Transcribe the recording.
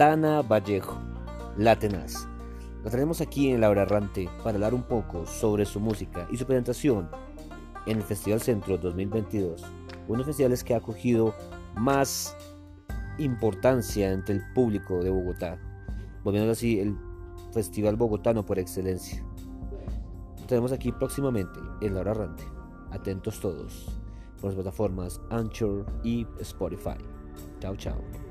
Tana Vallejo, La Tenaz. La tenemos aquí en La Hora Errante para hablar un poco sobre su música y su presentación en el Festival Centro 2022, uno de los festivales que ha acogido más importancia entre el público de Bogotá, volviendo así el Festival Bogotano por excelencia. Lo tenemos aquí próximamente en La Hora Errante. Atentos todos por las plataformas Anchor y Spotify. Chao, chao.